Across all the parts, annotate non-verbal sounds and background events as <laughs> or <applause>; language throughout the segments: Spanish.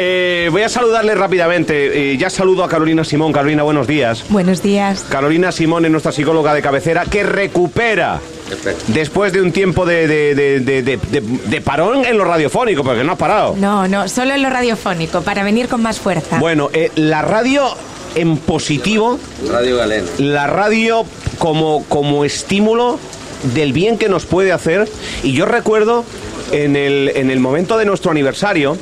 Eh, voy a saludarle rápidamente. Eh, ya saludo a Carolina Simón. Carolina, buenos días. Buenos días. Carolina Simón es nuestra psicóloga de cabecera que recupera después de un tiempo de, de- de- de- de- de- de parón en lo radiofónico, porque no has parado. No, no, solo en lo radiofónico, para venir con más fuerza. Bueno, eh, la radio en positivo, Radio Galena. la radio como, como estímulo del bien que nos puede hacer. Y yo recuerdo en el, en el momento de nuestro aniversario,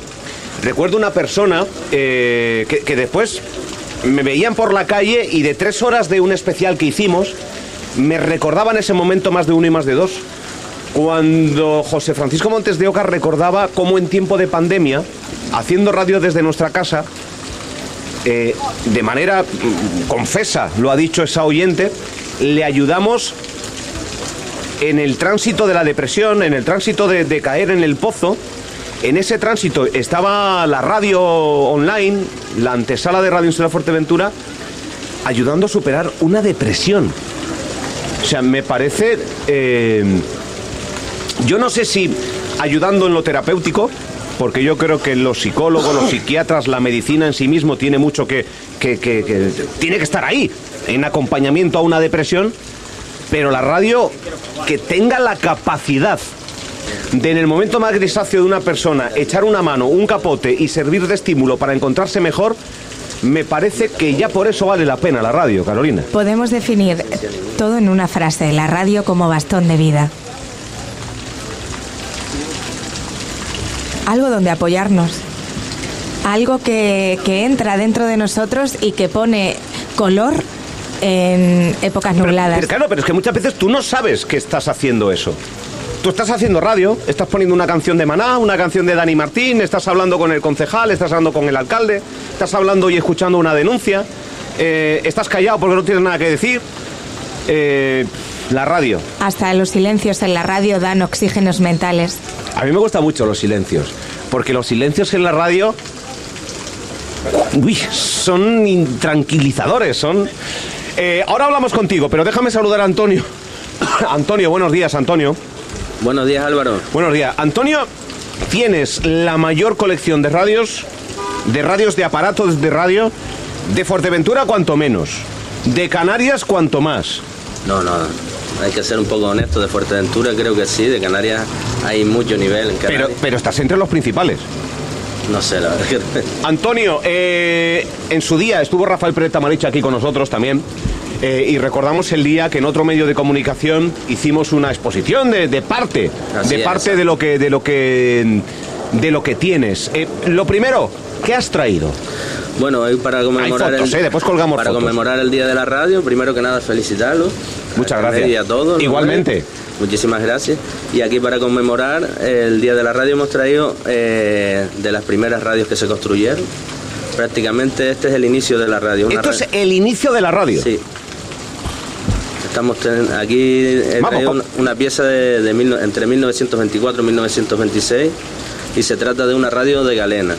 recuerdo una persona eh, que, después me veían por la calle y de tres horas de un especial que hicimos, me recordaba en ese momento más de uno y más de dos. Cuando José Francisco Montes de Oca recordaba cómo en tiempo de pandemia, haciendo radio desde nuestra casa, eh, de manera mm, confesa, lo ha dicho esa oyente, le ayudamos en el tránsito de la depresión, en el tránsito de caer en el pozo. En ese tránsito estaba la radio online, la antesala de Radio Industrial Fuerteventura, ayudando a superar una depresión. O sea, me parece... eh, yo no sé si ayudando en lo terapéutico, porque yo creo que los psicólogos, los <coughs> psiquiatras, la medicina en sí mismo tiene mucho que, que- que- que- tiene que estar ahí, en acompañamiento a una depresión, pero la radio que tenga la capacidad de en el momento más grisáceo de una persona echar una mano, un capote y servir de estímulo para encontrarse mejor, me parece que ya por eso vale la pena la radio, Carolina. Podemos definir todo en una frase, la radio como bastón de vida. Algo donde apoyarnos. Algo que, que entra dentro de nosotros y que pone color en épocas nubladas. Pero claro, pero es que muchas veces tú no sabes que estás haciendo eso. Tú estás haciendo radio, estás poniendo una canción de Maná, una canción de Dani Martín, estás hablando con el concejal, estás hablando con el alcalde, estás hablando y escuchando una denuncia, eh, estás callado porque no tienes nada que decir. Eh, la radio. Hasta los silencios en la radio dan oxígenos mentales. A mí me gustan mucho los silencios, porque los silencios en la radio uy, son intranquilizadores, son... Eh, ahora hablamos contigo, pero déjame saludar a Antonio. <coughs> Antonio, buenos días, Antonio. Buenos días, Álvaro. Buenos días. Antonio, tienes la mayor colección de radios, de radios de aparatos de radio, de Fuerteventura cuanto menos, de Canarias cuanto más. No, no, hay que ser un poco honesto. De Fuerteventura creo que sí, de Canarias hay mucho nivel en Pero, Canarias. pero estás entre los principales. No sé, la verdad. Antonio, eh, en su día estuvo Rafael Pérez Tamaricha aquí con nosotros también. Eh, y recordamos el día que en otro medio de comunicación hicimos una exposición de, de parte, Así de es. parte de lo que, de lo que, de lo que tienes. Eh, lo primero, ¿qué has traído? Bueno, hoy para conmemorar fotos, el, ¿eh? Después colgamos para fotos. conmemorar el Día de la Radio, primero que nada felicitarlos. Muchas a gracias. Y a todos. ¿no? Igualmente. Muchísimas gracias. Y aquí para conmemorar el Día de la Radio hemos traído eh, de las primeras radios que se construyeron. Prácticamente este es el inicio de la radio. una Esto es el inicio de la radio. Sí. Estamos ten- aquí he Vamos, traído con- una, una pieza de, de mil no- entre 1924 y 1926 y se trata de una radio de galena.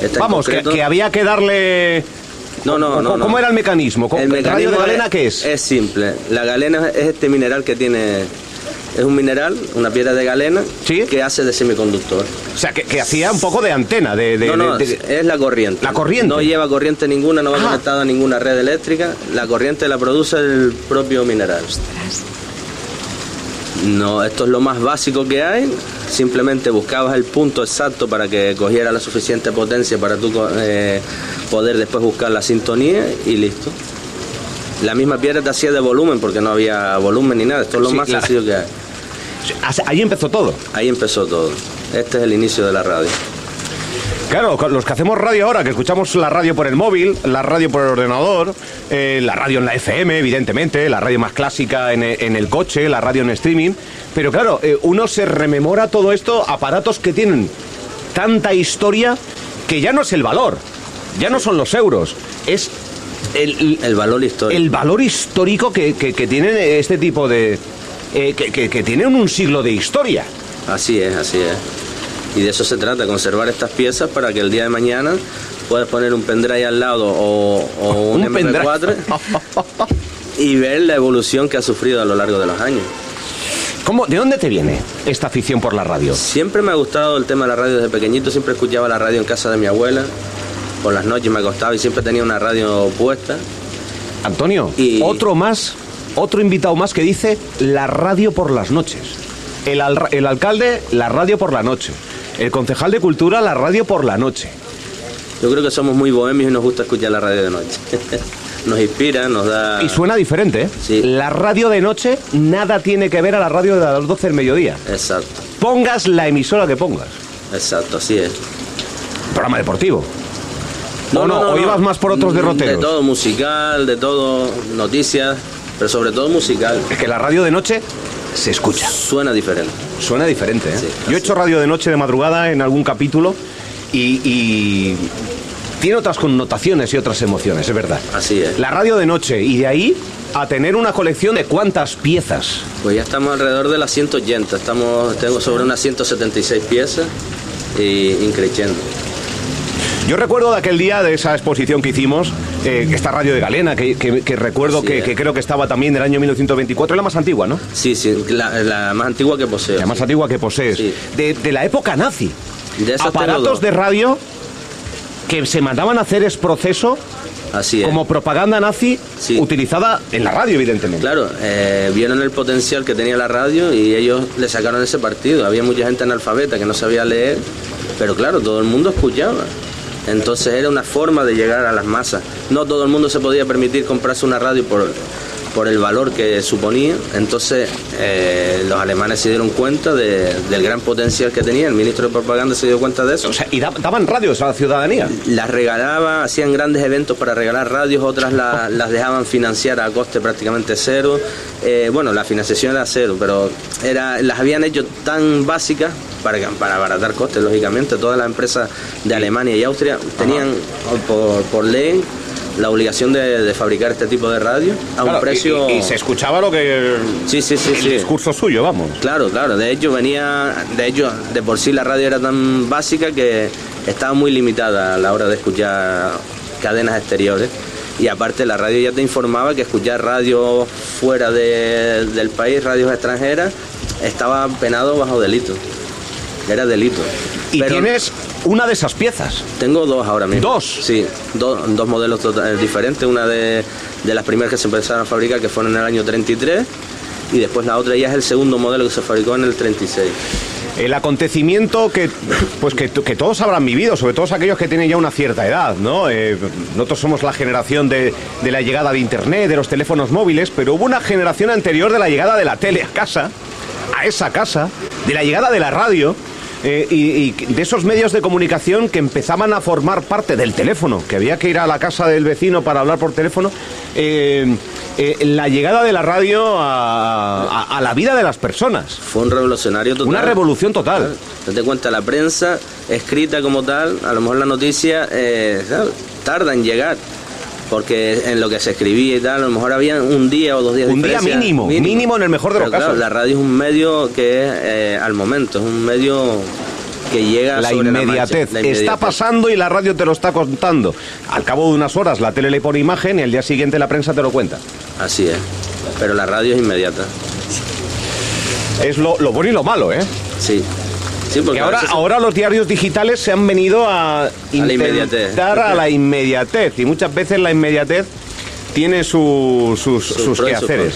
Esta Vamos, que, había que darle... No, no, ¿Cómo, no, cómo era el mecanismo? ¿Cómo- El ¿Radio de galena qué es? Es simple. La galena es este mineral que tiene. Es un mineral, una piedra de galena, Sí. que hace de semiconductor. O sea, que, que hacía un poco de antena, de... de- no, no, de- de- es la corriente. La corriente. No lleva corriente ninguna, no va Ah. conectada a ninguna red eléctrica. La corriente la produce el propio mineral. No, esto es lo más básico que hay. Simplemente buscabas el punto exacto para que cogiera la suficiente potencia para tú eh, poder después buscar la sintonía y listo. La misma piedra te hacía de volumen porque no había volumen ni nada. Esto es lo Sí, más la- sencillo que hay. Ahí empezó todo. Ahí empezó todo. Este es el inicio de la radio. Claro, los que hacemos radio ahora, que escuchamos la radio por el móvil, la radio por el ordenador, eh, la radio en la FM, evidentemente, la radio más clásica en, e- en el coche, la radio en streaming. Pero claro, eh, uno se rememora todo esto, aparatos que tienen tanta historia que ya no es el valor, ya no son los euros, es el, El valor histórico. el valor histórico que, que, que tienen este tipo de... eh, que, que- que tienen un siglo de historia. Así es, así es. Y de eso se trata, conservar estas piezas para que el día de mañana puedas poner un pendrive al lado o, o <laughs> un, MP4 <laughs> y ver la evolución que ha sufrido a lo largo de los años. ¿Cómo, ¿De dónde te viene esta afición por la radio? Siempre me ha gustado el tema de la radio desde pequeñito, siempre escuchaba la radio en casa de mi abuela, por las noches me acostaba y siempre tenía una radio puesta. Antonio, Y- otro más, otro invitado más que dice la radio por las noches. El, al- el alcalde, la radio por la noche. El concejal de cultura, la radio por la noche. Yo creo que somos muy bohemios y nos gusta escuchar la radio de noche. <laughs> nos inspira, nos da... Y suena diferente, ¿eh? Sí. La radio de noche nada tiene que ver a la radio de las 12 del mediodía. Exacto, Pongas la emisora que pongas. exacto, así es. Programa deportivo. ¿O no? ¿O ibas más por otros Mm, derroteros? De todo, musical, de todo, noticias, pero sobre todo musical. Es que la radio de noche se escucha. Suena diferente. Suena diferente, ¿eh? Sí, Yo he hecho radio de noche de madrugada en algún capítulo y, y tiene otras connotaciones y otras emociones, es verdad. Así es. La radio de noche y de ahí a tener una colección de cuántas piezas. Pues ya estamos alrededor de las 180, estamos, tengo sobre unas 176 piezas y increciendo. Yo recuerdo de aquel día de esa exposición que hicimos, eh, esta radio de Galena, que, que- que recuerdo Así que, creo que estaba también del año 1924, es la más antigua, ¿no? Sí, sí, la, la más antigua que poseo. La más antigua que posees. Sí. De, de la época nazi. De Aparatos de radio que se mandaban a hacer es proceso Así es. como propaganda nazi Sí. utilizada en la radio, evidentemente. Claro, eh, vieron el potencial que tenía la radio y ellos le sacaron ese partido. Había mucha gente analfabeta que no sabía leer, pero claro, todo el mundo escuchaba. Entonces era una forma de llegar a las masas. No todo el mundo se podía permitir comprarse una radio por, por el valor que suponía. Entonces eh, los alemanes se dieron cuenta de- del gran potencial que tenía. El ministro de Propaganda se dio cuenta de eso. O sea, y da- daban radios a la ciudadanía. las regalaba, hacían grandes eventos para regalar radios, otras la- las dejaban financiar a coste prácticamente cero. Eh, bueno, la financiación era cero, pero era, las habían hecho tan básicas para, para abaratar costes, lógicamente. Todas las empresas de Alemania y Austria tenían por, por ley la obligación de, de fabricar este tipo de radio a Claro, un precio... Y, y se escuchaba lo que. Sí, sí, sí, el sí. discurso suyo, vamos. Claro, claro. De hecho, venía. De hecho, de por sí la radio era tan básica que estaba muy limitada a la hora de escuchar cadenas exteriores. Y aparte, la radio ya te informaba que escuchar radio fuera de- del país, radios extranjeras, estaba penado bajo delito. Era delito. Y Pero tienes una de esas piezas. Tengo dos ahora mismo. ¿Dos? Sí, do- dos modelos tota- eh, diferentes. Una de, de las primeras que se empezaron a fabricar, que fueron en el año 33. Y después la otra ya es el segundo modelo que se fabricó en el 36. El acontecimiento que, pues que, que todos habrán vivido, sobre todo aquellos que tienen ya una cierta edad, ¿no? Eh, nosotros somos la generación de, de la llegada de Internet, de los teléfonos móviles, pero hubo una generación anterior de la llegada de la tele a casa, a esa casa, de la llegada de la radio. Eh, y, y de esos medios de comunicación que empezaban a formar parte del teléfono, que había que ir a la casa del vecino para hablar por teléfono, eh, eh, la llegada de la radio a, a- a la vida de las personas. Fue un revolucionario total. Una revolución total. Date cuenta, la prensa escrita como tal, a lo mejor la noticia tarda en llegar. Porque en lo que se escribía y tal, a lo mejor había un día o dos días de Un día mínimo, mínimo en el mejor de los Pero claro, casos. la radio es un medio que es eh, al momento, es un medio que llega La inmediatez. marcha. La Está pasando y la radio te lo está contando. Al cabo de unas horas la tele le pone imagen y al día siguiente la prensa te lo cuenta. Así es. Pero la radio es inmediata. Es lo, lo bueno y lo malo, ¿eh? Sí. Sí, porque ahora, los diarios digitales se han venido a intentar a la inmediatez. Y muchas veces la inmediatez tiene su- sus, Sus quehaceres.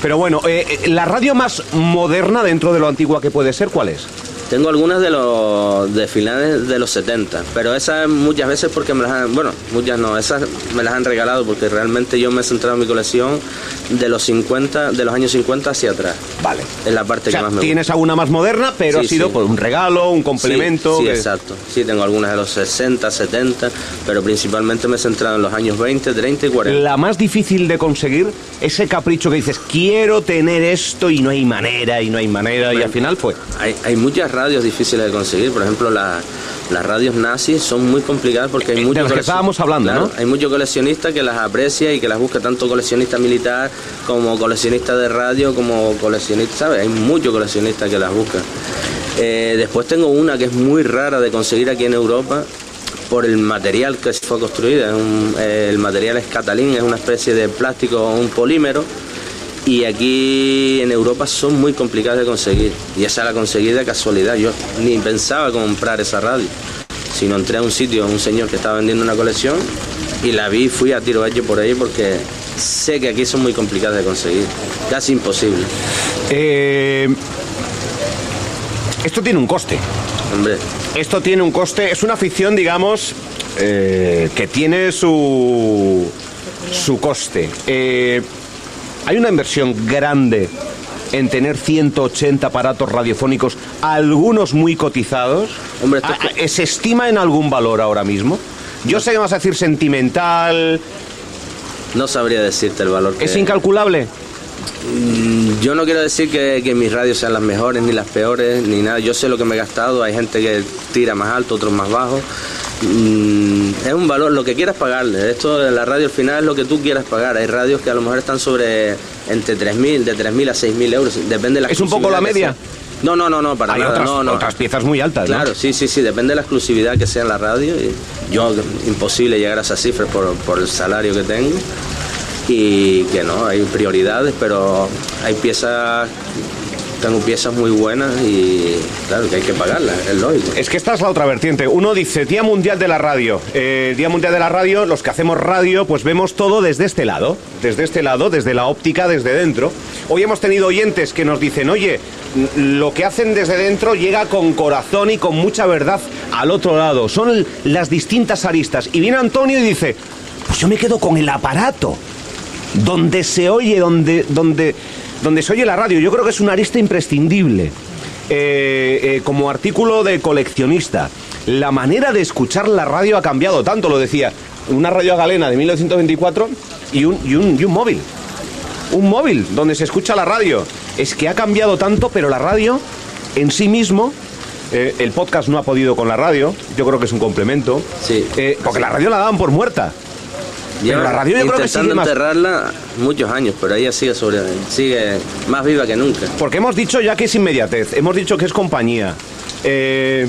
Pero bueno, eh, eh, la radio más moderna dentro de lo antigua que puede ser, ¿cuál es? Tengo algunas de los de finales de los 70, pero esas muchas veces porque me las han, bueno, muchas no, esas me las han regalado porque realmente yo me he centrado en mi colección de los 50, de los años 50 hacia atrás. Vale. Es la parte O sea, que más me tienes alguna más moderna, pero Sí, ha sido sí. por un regalo, un gusta. complemento. Sí, sí, que- exacto. Sí, tengo algunas de los 60, 70, pero principalmente me he centrado en los años 20, 30 y 40. La más difícil de conseguir, ese capricho que dices, quiero tener esto y no hay manera, y no hay manera, y al final fue. Hay, hay muchas radios difíciles de conseguir, por ejemplo, la- las radios nazis son muy complicadas porque hay De muchos que estábamos hablando, Claro, ¿no? Hay muchos coleccionistas que las aprecia y que las busca tanto coleccionista militar como coleccionista de radio como coleccionista, ¿sabes? Hay muchos coleccionistas que las buscan. Eh, después tengo una que es muy rara de conseguir aquí en Europa por el material que fue construida. Un- eh, el material es catalín, es una especie de plástico, un polímero Y aquí en Europa son muy complicadas de conseguir. Y esa la conseguí de casualidad. Yo ni pensaba comprar esa radio. Sino entré a un sitio, un señor que estaba vendiendo una colección y la vi y fui a tiro hecho por ahí porque sé que aquí son muy complicadas de conseguir. Casi imposible. Eh, esto tiene un coste. Hombre, Esto tiene un coste. Es una afición, digamos, eh, que tiene su, su coste. Eh, hay una inversión grande en tener 180 aparatos radiofónicos, algunos muy cotizados. Hombre, esto Ah, ah, ¿Se estima en algún valor ahora mismo? Yo sé que vas a decir sentimental. no sabría decirte el valor que ¿Es incalculable? Mm, Yo no quiero decir que, que mis radios sean las mejores ni las peores, ni nada. Yo sé lo que me he gastado. Hay gente que tira más alto, otros más bajo. Mm, Es un valor, lo que quieras pagarle. Esto de la radio al final es lo que tú quieras pagar. Hay radios que a lo mejor están sobre entre 3.000, de 3.000 a 6.000 euros. Depende de la ¿Es un poco la media? No, no, no, no, para Hay nada. otras, no, no. otras piezas muy altas, ¿no? Claro, sí, sí, sí, depende de la exclusividad que sea en la radio. Y yo, imposible llegar a esas cifras por, por el salario que tengo. Y que no, hay prioridades, pero hay piezas, tengo piezas muy buenas y claro que hay que pagarlas, es lógico. Es que esta es la otra vertiente. Uno dice, Día Mundial de la Radio. Eh, Día Mundial de la Radio, los que hacemos radio, pues vemos todo desde este lado. Desde este lado, desde la óptica, desde dentro. Hoy hemos tenido oyentes que nos dicen, oye, lo que hacen desde dentro llega con corazón y con mucha verdad al otro lado. Son las distintas aristas. Y viene Antonio y dice, pues yo me quedo con el aparato. Donde se oye, donde, donde, donde se oye la radio. Yo creo que es una arista imprescindible. Eh, eh, como artículo de coleccionista, la manera de escuchar la radio ha cambiado tanto, lo decía, una radio galena de 1924 y un, y un, y un móvil. Un móvil donde se escucha la radio. Es que ha cambiado tanto, pero la radio en sí mismo, eh, el podcast no ha podido con la radio, yo creo que es un complemento, Sí. Eh, porque la radio la daban por muerta. Pero Llevan la radio yo creo que sigue más- enterrarla muchos años, pero ella sigue sobre, sigue más viva que nunca. Porque hemos dicho ya que es inmediatez, hemos dicho que es compañía. Eh,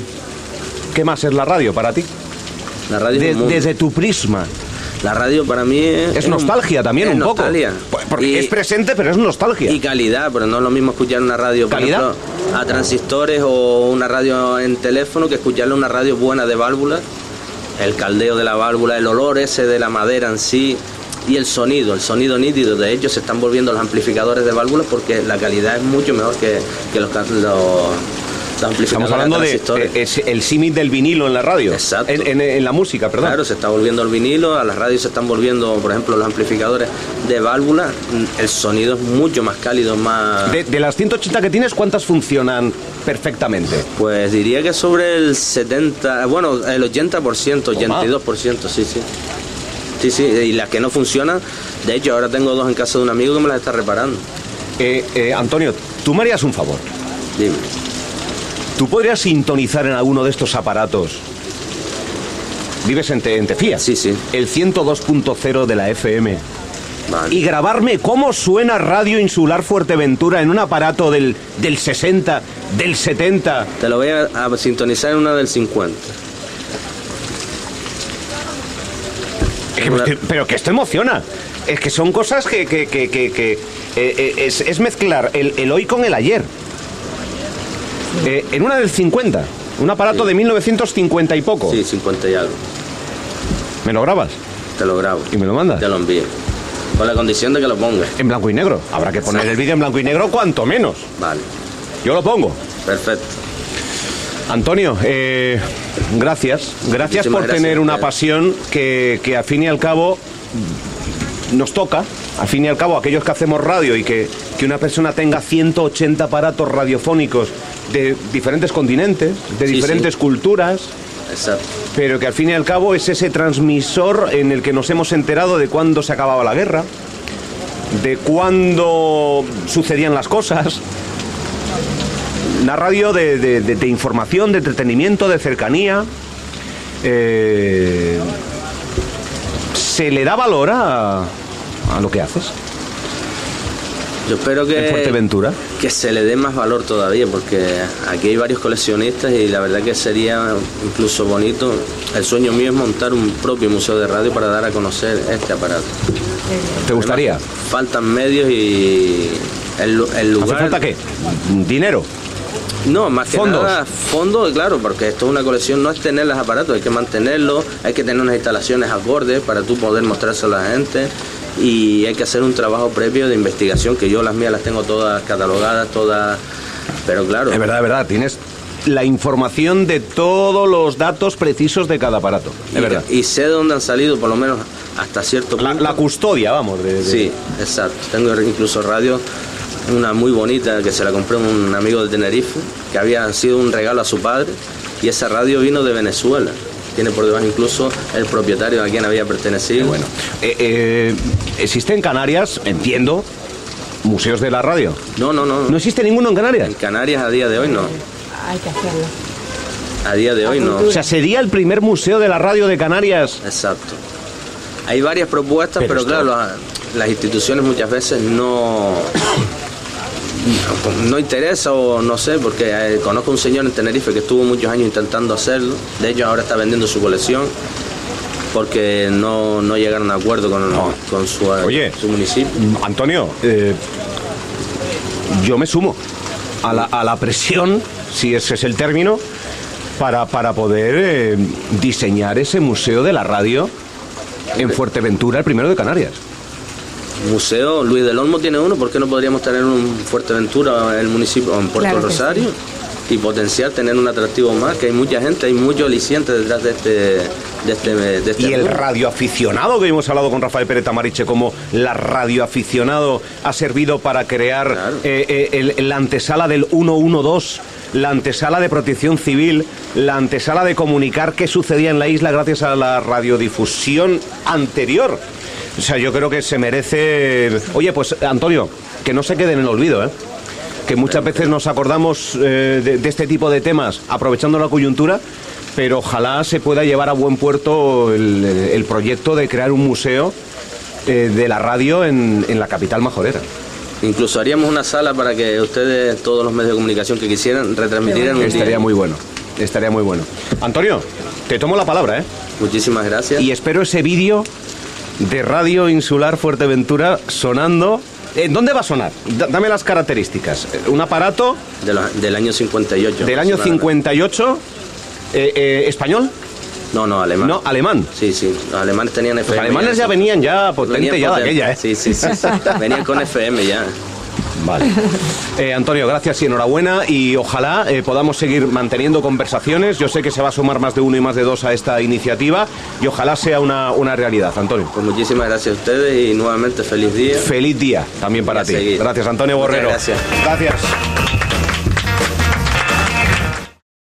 ¿Qué más es la radio para ti? La radio De- un desde tu prisma. La radio para mí es, Es un- nostalgia también es un nostalgia. poco. Por- Porque Y- es presente, pero es nostalgia. Y calidad, pero no es lo mismo escuchar una radio, por ¿Calidad? ejemplo, a transistores o una radio en teléfono que escucharle una radio buena de válvulas. El caldeo de la válvula, el olor ese de la madera en sí y el sonido, el sonido nítido. De hecho, se están volviendo los amplificadores de válvulas porque la calidad es mucho mejor que, que los, los, Estamos hablando de es el símil del vinilo en la radio. Exacto. En, en- en la música, perdón. Claro, se está volviendo el vinilo, a las radios se están volviendo, por ejemplo, los amplificadores de válvula. mm, El sonido es mucho más cálido, más... De, de las 180 que tienes, ¿cuántas funcionan perfectamente? Pues diría que sobre el 70, bueno, el 80%, 82%, sí, sí. Sí, sí, y las que no funcionan, de hecho ahora tengo dos en casa de un amigo que me las está reparando. Eh, eh, Antonio, tú me harías un favor. Dime. ¿Tú podrías sintonizar en alguno de estos aparatos? Vives en, Te- en Tefía. Sí, sí. El 102.0 de la FM. Vale. Y grabarme cómo suena Radio Insular Fuerteventura en un aparato del, del 60, del 70. Te lo voy a, a sintonizar en una del 50. Es que estoy- pero que esto emociona. Es que son cosas que, que- que- que- que, eh, eh, es, es mezclar el, el hoy con el ayer. Eh, en una del 50, un aparato de 1950 y poco. Sí, 50 y algo. ¿Me lo grabas? Te lo grabo. ¿Y me lo mandas? Te lo envío. Con la condición de que lo pongas. En blanco y negro. Habrá que poner el vídeo en blanco y negro cuanto menos. Vale. Yo lo pongo. Perfecto. Antonio, eh, gracias. Gracias Muchísimas por gracias tener a una pasión que, que al fin y al cabo nos toca. Al fin y al cabo, aquellos que hacemos radio y que, que una persona tenga 180 aparatos radiofónicos de diferentes continentes, de Sí, diferentes sí. culturas, Exacto. pero que al fin y al cabo es ese transmisor en el que nos hemos enterado de cuándo se acababa la guerra, de cuándo sucedían las cosas. Una radio de, de- de- de información, de entretenimiento, de cercanía. Eh, ¿Se le da valor a, a lo que haces Yo espero que, en Fuerteventura? que se le dé más valor todavía, porque aquí hay varios coleccionistas y la verdad que sería incluso bonito. El sueño mío es montar un propio museo de radio para dar a conocer este aparato. ¿Te gustaría? Faltan medios y el, el lugar... ¿Hace falta qué? ¿Dinero? No, más que ¿Fondos? nada, fondos, claro, porque esto es una colección, no es tener los aparatos, hay que mantenerlos, hay que tener unas instalaciones acordes para tú poder mostrárselo a la gente y hay que hacer un trabajo previo de investigación, que yo las mías las tengo todas catalogadas, todas, pero claro, Es verdad, es verdad. Tienes la información de todos los datos precisos de cada aparato. Es y, verdad. y sé de dónde han salido, por lo menos hasta cierto La, punto. la custodia, vamos. de- de- Sí, exacto. Tengo incluso radio, una muy bonita que se la compré a un amigo de Tenerife, que había sido un regalo a su padre, y esa radio vino de Venezuela. Tiene por debajo incluso el propietario a quien había pertenecido. Bueno, eh, eh, existe en Canarias, entiendo, museos de la radio. No, no, no. ¿No existe ninguno en Canarias? En Canarias a día de hoy no. Hay que hacerlo. A día de hoy no. O sea, sería el primer museo de la radio de Canarias. Exacto. Hay varias propuestas, Pero pero, esto- claro, las, las instituciones muchas veces no, no, interesa o no sé, porque eh, conozco un señor en Tenerife que estuvo muchos años intentando hacerlo, de hecho ahora está vendiendo su colección porque no, no llegaron a acuerdo con, con su, eh, Oye. su municipio. Mm, Antonio, eh, yo me sumo a la, a la presión, si ese es el término, para, para poder eh, diseñar ese museo de la radio en Fuerteventura, el primero de Canarias. Museo Luis del Olmo tiene uno, ¿por qué no podríamos tener un Fuerteventura en el municipio o en Puerto Claro Rosario? Y potenciar, tener un atractivo más, que hay mucha gente, hay mucho aliciente detrás de este, de este, de este Y el radioaficionado, que hemos hablado con Rafael Pérez Tamariche, como la radioaficionado ha servido para crear Claro. eh, eh, el- la antesala del 112, la antesala de protección civil, la antesala de comunicar qué sucedía en la isla gracias a la radiodifusión anterior. O sea, yo creo que se merece... Oye, pues Antonio, que no se quede en el olvido, ¿eh? que muchas veces nos acordamos eh, de, de este tipo de temas aprovechando la coyuntura, pero ojalá se pueda llevar a buen puerto el, el proyecto de crear un museo eh, de la radio en, en la capital majorera. Incluso haríamos una sala para que ustedes, todos los medios de comunicación que quisieran, retransmitieran un Estaría día. muy bueno, estaría muy bueno. Antonio, te tomo la palabra, ¿eh? Muchísimas gracias. Y espero ese vídeo de Radio Insular Fuerteventura sonando. ¿En dónde va a sonar? Da- Dame las características. Un aparato de del año 58. del año aproximadamente. 58, eh, eh, español, No, no, alemán. no, alemán. Sí, sí. Los alemanes tenían FM. Los alemanes ya venían ya potente Venían ya de aquella, ¿eh? Sí, sí, sí. sí. <laughs> venían con FM ya. Vale. <laughs> Eh, Antonio, gracias y enhorabuena y ojalá eh, podamos seguir manteniendo conversaciones. Yo sé que se va a sumar más de uno y más de dos a esta iniciativa y ojalá sea una, una realidad, Antonio. Pues muchísimas gracias a ustedes y nuevamente feliz día. Feliz día también para ti. seguir. Gracias, Antonio Muchas Borrero. gracias. Gracias.